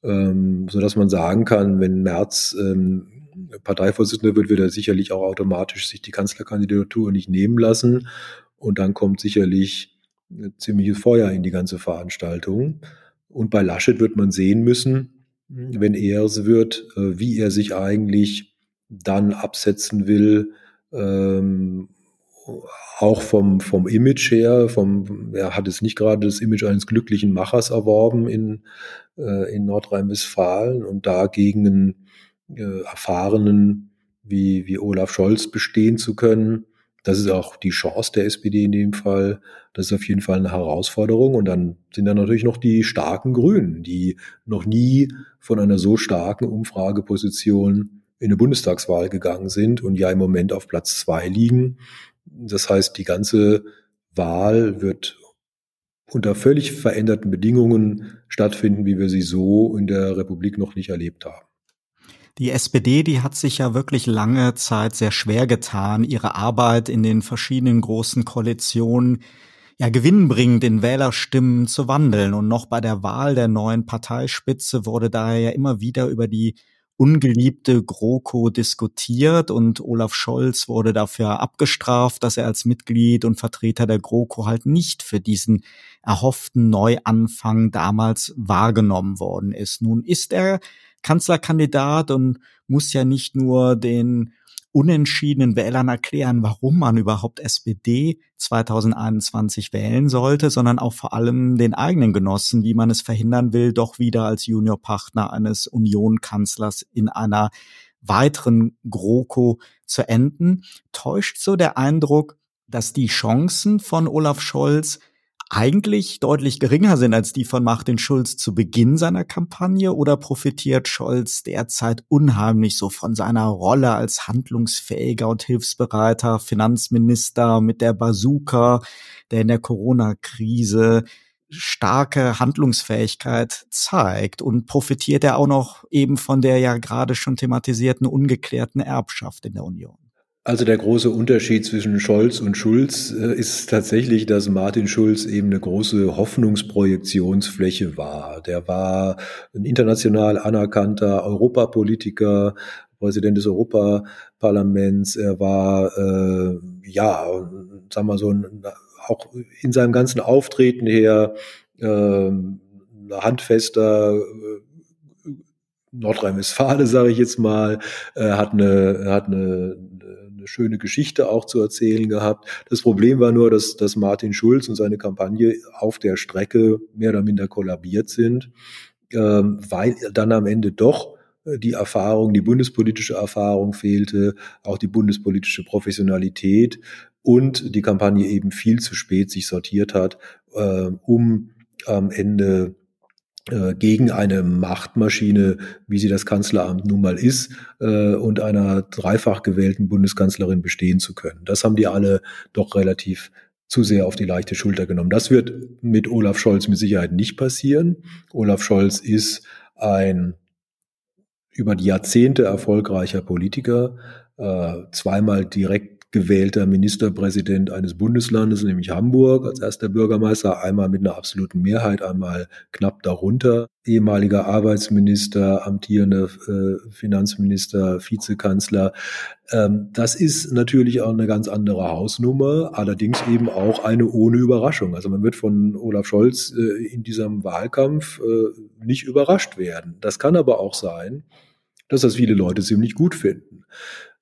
ähm, so dass man sagen kann, wenn Merz ähm, Parteivorsitzender wird, wird er sicherlich auch automatisch sich die Kanzlerkandidatur nicht nehmen lassen. Und dann kommt sicherlich ziemliches Feuer in die ganze Veranstaltung. Und bei Laschet wird man sehen müssen, wenn er es wird, äh, wie er sich eigentlich dann absetzen will, ähm, auch vom, vom Image her, vom, er hat es nicht gerade das Image eines glücklichen Machers erworben in, äh, in Nordrhein-Westfalen und dagegen einen äh, erfahrenen wie, wie Olaf Scholz bestehen zu können. Das ist auch die Chance der SPD in dem Fall. Das ist auf jeden Fall eine Herausforderung. Und dann sind da natürlich noch die starken Grünen, die noch nie von einer so starken Umfrageposition in eine Bundestagswahl gegangen sind und ja im Moment auf Platz zwei liegen. Das heißt, die ganze Wahl wird unter völlig veränderten Bedingungen stattfinden, wie wir sie so in der Republik noch nicht erlebt haben. Die SPD, die hat sich ja wirklich lange Zeit sehr schwer getan, ihre Arbeit in den verschiedenen großen Koalitionen ja gewinnbringend in Wählerstimmen zu wandeln. Und noch bei der Wahl der neuen Parteispitze wurde daher ja immer wieder über die ungeliebte GroKo diskutiert und Olaf Scholz wurde dafür abgestraft, dass er als Mitglied und Vertreter der GroKo halt nicht für diesen erhofften Neuanfang damals wahrgenommen worden ist. Nun ist er Kanzlerkandidat und muss ja nicht nur den unentschiedenen Wählern erklären, warum man überhaupt SPD 2021 wählen sollte, sondern auch vor allem den eigenen Genossen, wie man es verhindern will, doch wieder als Juniorpartner eines Union-Kanzlers in einer weiteren GroKo zu enden. Täuscht so der Eindruck, dass die Chancen von Olaf Scholz eigentlich deutlich geringer sind als die von Martin Schulz zu Beginn seiner Kampagne oder profitiert Scholz derzeit unheimlich so von seiner Rolle als handlungsfähiger und hilfsbereiter Finanzminister mit der Bazooka, der in der Corona-Krise starke Handlungsfähigkeit zeigt und profitiert er auch noch eben von der ja gerade schon thematisierten ungeklärten Erbschaft in der Union? Also der große Unterschied zwischen Scholz und Schulz äh, ist tatsächlich, dass Martin Schulz eben eine große Hoffnungsprojektionsfläche war. Der war ein international anerkannter Europapolitiker, Präsident des Europaparlaments. Er war äh, ja, sagen wir so, auch in seinem ganzen Auftreten her äh, handfester äh, Nordrhein-Westfale, sage ich jetzt mal, äh, hat eine hat eine eine schöne Geschichte auch zu erzählen gehabt. Das Problem war nur, dass, dass Martin Schulz und seine Kampagne auf der Strecke mehr oder minder kollabiert sind, ähm, weil dann am Ende doch äh, die Erfahrung, die bundespolitische Erfahrung fehlte, auch die bundespolitische Professionalität und die Kampagne eben viel zu spät sich sortiert hat, äh, um am Ende gegen eine Machtmaschine, wie sie das Kanzleramt nun mal ist, äh, und einer dreifach gewählten Bundeskanzlerin bestehen zu können. Das haben die alle doch relativ zu sehr auf die leichte Schulter genommen. Das wird mit Olaf Scholz mit Sicherheit nicht passieren. Olaf Scholz ist ein über die Jahrzehnte erfolgreicher Politiker, äh, zweimal direkt gewählter Ministerpräsident eines Bundeslandes, nämlich Hamburg, als erster Bürgermeister, einmal mit einer absoluten Mehrheit, einmal knapp darunter. Ehemaliger Arbeitsminister, amtierender äh, Finanzminister, Vizekanzler. Ähm, das ist natürlich auch eine ganz andere Hausnummer, allerdings eben auch eine ohne Überraschung. Also man wird von Olaf Scholz äh, in diesem Wahlkampf äh, nicht überrascht werden. Das kann aber auch sein, dass das viele Leute ziemlich gut finden.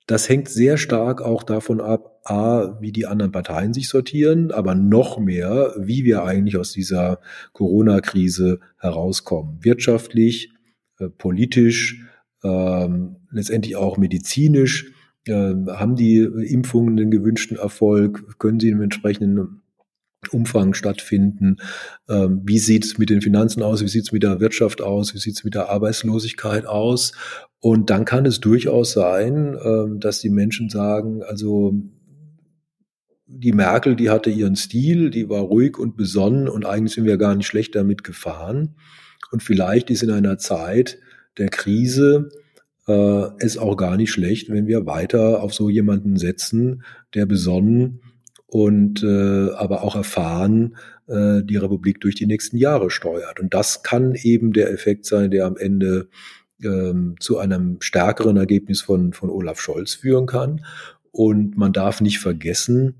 Das hängt sehr stark auch davon ab, a, wie die anderen Parteien sich sortieren, aber noch mehr, wie wir eigentlich aus dieser Corona-Krise herauskommen. Wirtschaftlich, äh, politisch, äh, letztendlich auch medizinisch. Äh, haben die Impfungen den gewünschten Erfolg? Können sie im entsprechenden Umfang stattfinden? Ähm, wie sieht es mit den Finanzen aus? Wie sieht es mit der Wirtschaft aus? Wie sieht es mit der Arbeitslosigkeit aus? Und dann kann es durchaus sein, ähm, dass die Menschen sagen, also die Merkel, die hatte ihren Stil, die war ruhig und besonnen und eigentlich sind wir gar nicht schlecht damit gefahren. Und vielleicht ist in einer Zeit der Krise äh, es auch gar nicht schlecht, wenn wir weiter auf so jemanden setzen, der besonnen und äh, aber auch erfahren äh, die Republik durch die nächsten Jahre steuert. Und das kann eben der Effekt sein, der am Ende ähm, zu einem stärkeren Ergebnis von, von Olaf Scholz führen kann. Und man darf nicht vergessen,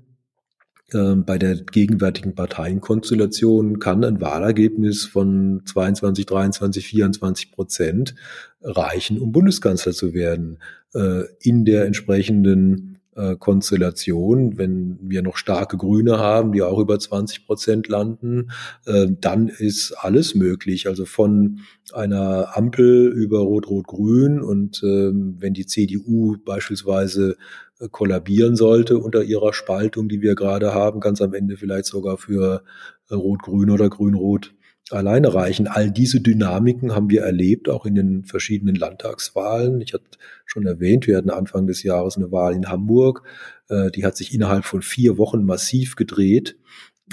ähm, bei der gegenwärtigen Parteienkonstellation kann ein Wahlergebnis von 22, 23, 24 Prozent reichen, um Bundeskanzler zu werden. Äh, in der entsprechenden äh, Konstellation, wenn wir noch starke Grüne haben, die auch über 20 Prozent landen, äh, dann ist alles möglich. Also von einer Ampel über Rot-Rot-Grün und ähm, wenn die CDU beispielsweise äh, kollabieren sollte unter ihrer Spaltung, die wir gerade haben, ganz am Ende vielleicht sogar für Rot-Grün oder Grün-Rot alleine reichen. All diese Dynamiken haben wir erlebt, auch in den verschiedenen Landtagswahlen. Ich hatte schon erwähnt, wir hatten Anfang des Jahres eine Wahl in Hamburg. Äh, die hat sich innerhalb von vier Wochen massiv gedreht,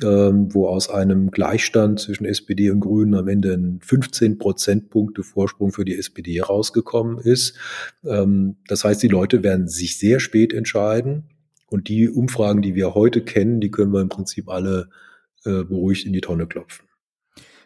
ähm, wo aus einem Gleichstand zwischen SPD und Grünen am Ende ein 15 Prozentpunkte Vorsprung für die SPD rausgekommen ist. Ähm, das heißt, die Leute werden sich sehr spät entscheiden. Und die Umfragen, die wir heute kennen, die können wir im Prinzip alle äh, beruhigt in die Tonne klopfen.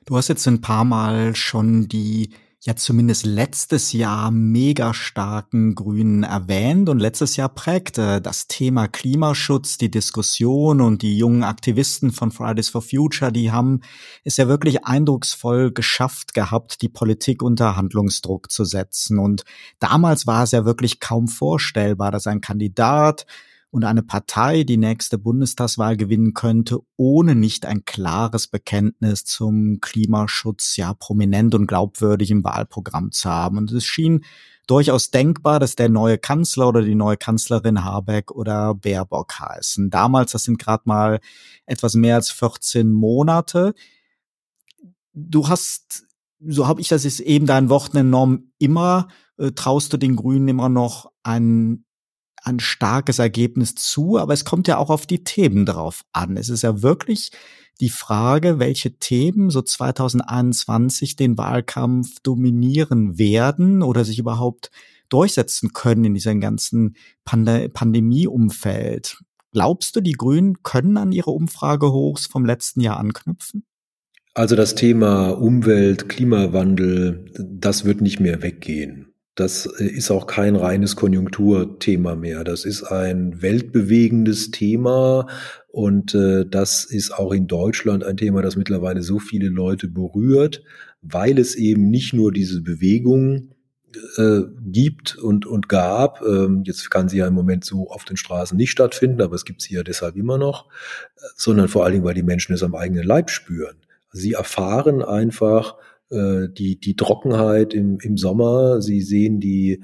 Du hast jetzt ein paar Mal schon die ja zumindest letztes Jahr mega starken Grünen erwähnt und letztes Jahr prägte das Thema Klimaschutz die Diskussion und die jungen Aktivisten von Fridays for Future, die haben es ja wirklich eindrucksvoll geschafft gehabt, die Politik unter Handlungsdruck zu setzen. Und damals war es ja wirklich kaum vorstellbar, dass ein Kandidat und eine Partei die nächste Bundestagswahl gewinnen könnte, ohne nicht ein klares Bekenntnis zum Klimaschutz ja prominent und glaubwürdig im Wahlprogramm zu haben. Und es schien durchaus denkbar, dass der neue Kanzler oder die neue Kanzlerin Habeck oder Baerbock heißen. Damals, das sind gerade mal etwas mehr als 14 Monate. Du hast, so habe ich das jetzt eben deinen Worten enorm immer, äh, traust du den Grünen immer noch ein ein starkes Ergebnis zu, aber es kommt ja auch auf die Themen drauf an. Es ist ja wirklich die Frage, welche Themen so 2021 den Wahlkampf dominieren werden oder sich überhaupt durchsetzen können in diesem ganzen Pand Pandemieumfeld. Glaubst du, die Grünen können an ihre Umfragehochs vom letzten Jahr anknüpfen? Also das Thema Umwelt, Klimawandel, das wird nicht mehr weggehen. Das äh, ist auch kein reines Konjunkturthema mehr. Das ist ein weltbewegendes Thema und äh, das ist auch in Deutschland ein Thema, das mittlerweile so viele Leute berührt, weil es eben nicht nur diese Bewegung äh, gibt und, und gab. Ähm, jetzt kann sie ja im Moment so auf den Straßen nicht stattfinden, aber es gibt sie ja deshalb immer noch, äh, sondern vor allen Dingen, weil die Menschen es am eigenen Leib spüren. Sie erfahren einfach, äh, die, die Trockenheit im, im Sommer, sie sehen die,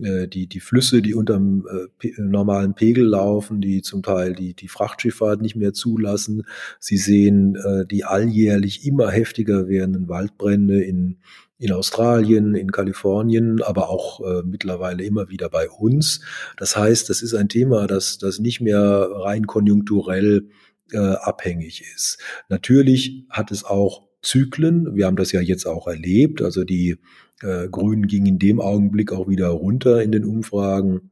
äh, die, die Flüsse, die unterm äh, normalen Pegel laufen, die zum Teil die, die Frachtschifffahrt nicht mehr zulassen. Sie sehen die alljährlich immer heftiger werdenden Waldbrände in, in Australien, in Kalifornien, aber auch mittlerweile immer wieder bei uns. Das heißt, das ist ein Thema, das, das nicht mehr rein konjunkturell abhängig ist. Natürlich hat es auch Zyklen. Wir haben das ja jetzt auch erlebt. Also die äh, Grünen gingen in dem Augenblick auch wieder runter in den Umfragen,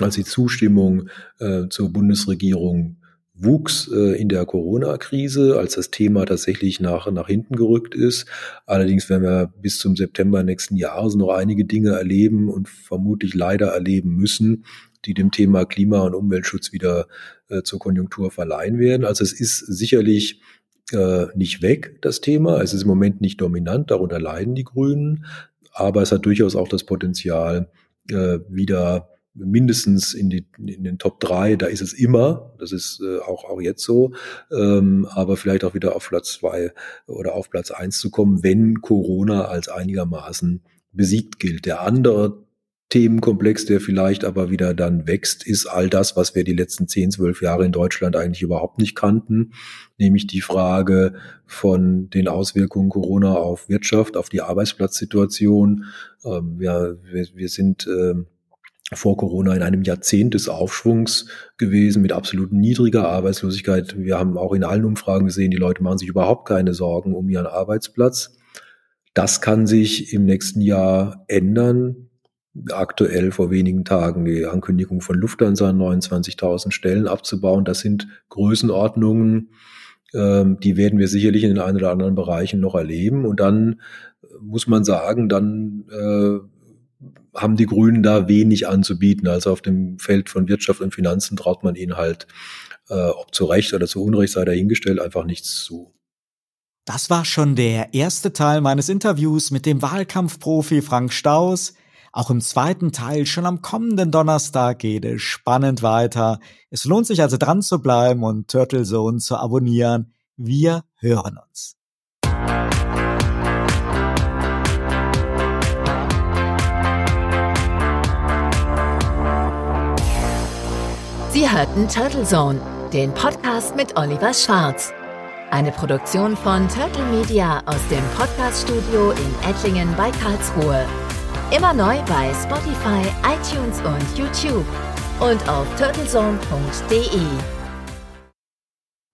als die Zustimmung äh, zur Bundesregierung wuchs äh, in der Corona-Krise, als das Thema tatsächlich nach, nach hinten gerückt ist. Allerdings werden wir bis zum September nächsten Jahres noch einige Dinge erleben und vermutlich leider erleben müssen, die dem Thema Klima- und Umweltschutz wieder äh, zur Konjunktur verleihen werden. Also es ist sicherlich äh, nicht weg, das Thema. Es ist im Moment nicht dominant, darunter leiden die Grünen, aber es hat durchaus auch das Potenzial, äh, wieder mindestens in, die, in den Top drei, da ist es immer, das ist äh, auch, auch jetzt so, ähm, aber vielleicht auch wieder auf Platz zwei oder auf Platz eins zu kommen, wenn Corona als einigermaßen besiegt gilt. Der andere Themenkomplex, der vielleicht aber wieder dann wächst, ist all das, was wir die letzten 10, 12 Jahre in Deutschland eigentlich überhaupt nicht kannten, nämlich die Frage von den Auswirkungen Corona auf Wirtschaft, auf die Arbeitsplatzsituation. Ähm, ja, wir, wir sind äh, vor Corona in einem Jahrzehnt des Aufschwungs gewesen mit absolut niedriger Arbeitslosigkeit. Wir haben auch in allen Umfragen gesehen, die Leute machen sich überhaupt keine Sorgen um ihren Arbeitsplatz. Das kann sich im nächsten Jahr ändern aktuell vor wenigen Tagen die Ankündigung von Lufthansa 29.000 Stellen abzubauen. Das sind Größenordnungen, ähm, die werden wir sicherlich in den einen oder anderen Bereichen noch erleben. Und dann muss man sagen, dann äh, haben die Grünen da wenig anzubieten. Also auf dem Feld von Wirtschaft und Finanzen traut man ihnen halt, äh, ob zu Recht oder zu Unrecht sei dahingestellt, einfach nichts zu. Das war schon der erste Teil meines Interviews mit dem Wahlkampfprofi Frank Staus. Auch im zweiten Teil, schon am kommenden Donnerstag, geht es spannend weiter. Es lohnt sich also dran zu bleiben und Turtle Zone zu abonnieren. Wir hören uns. Sie hörten Turtle Zone, den Podcast mit Oliver Schwarz. Eine Produktion von Turtle Media aus dem Podcaststudio in Ettlingen bei Karlsruhe. Immer neu bei Spotify, iTunes und YouTube und auf turtlezone.de.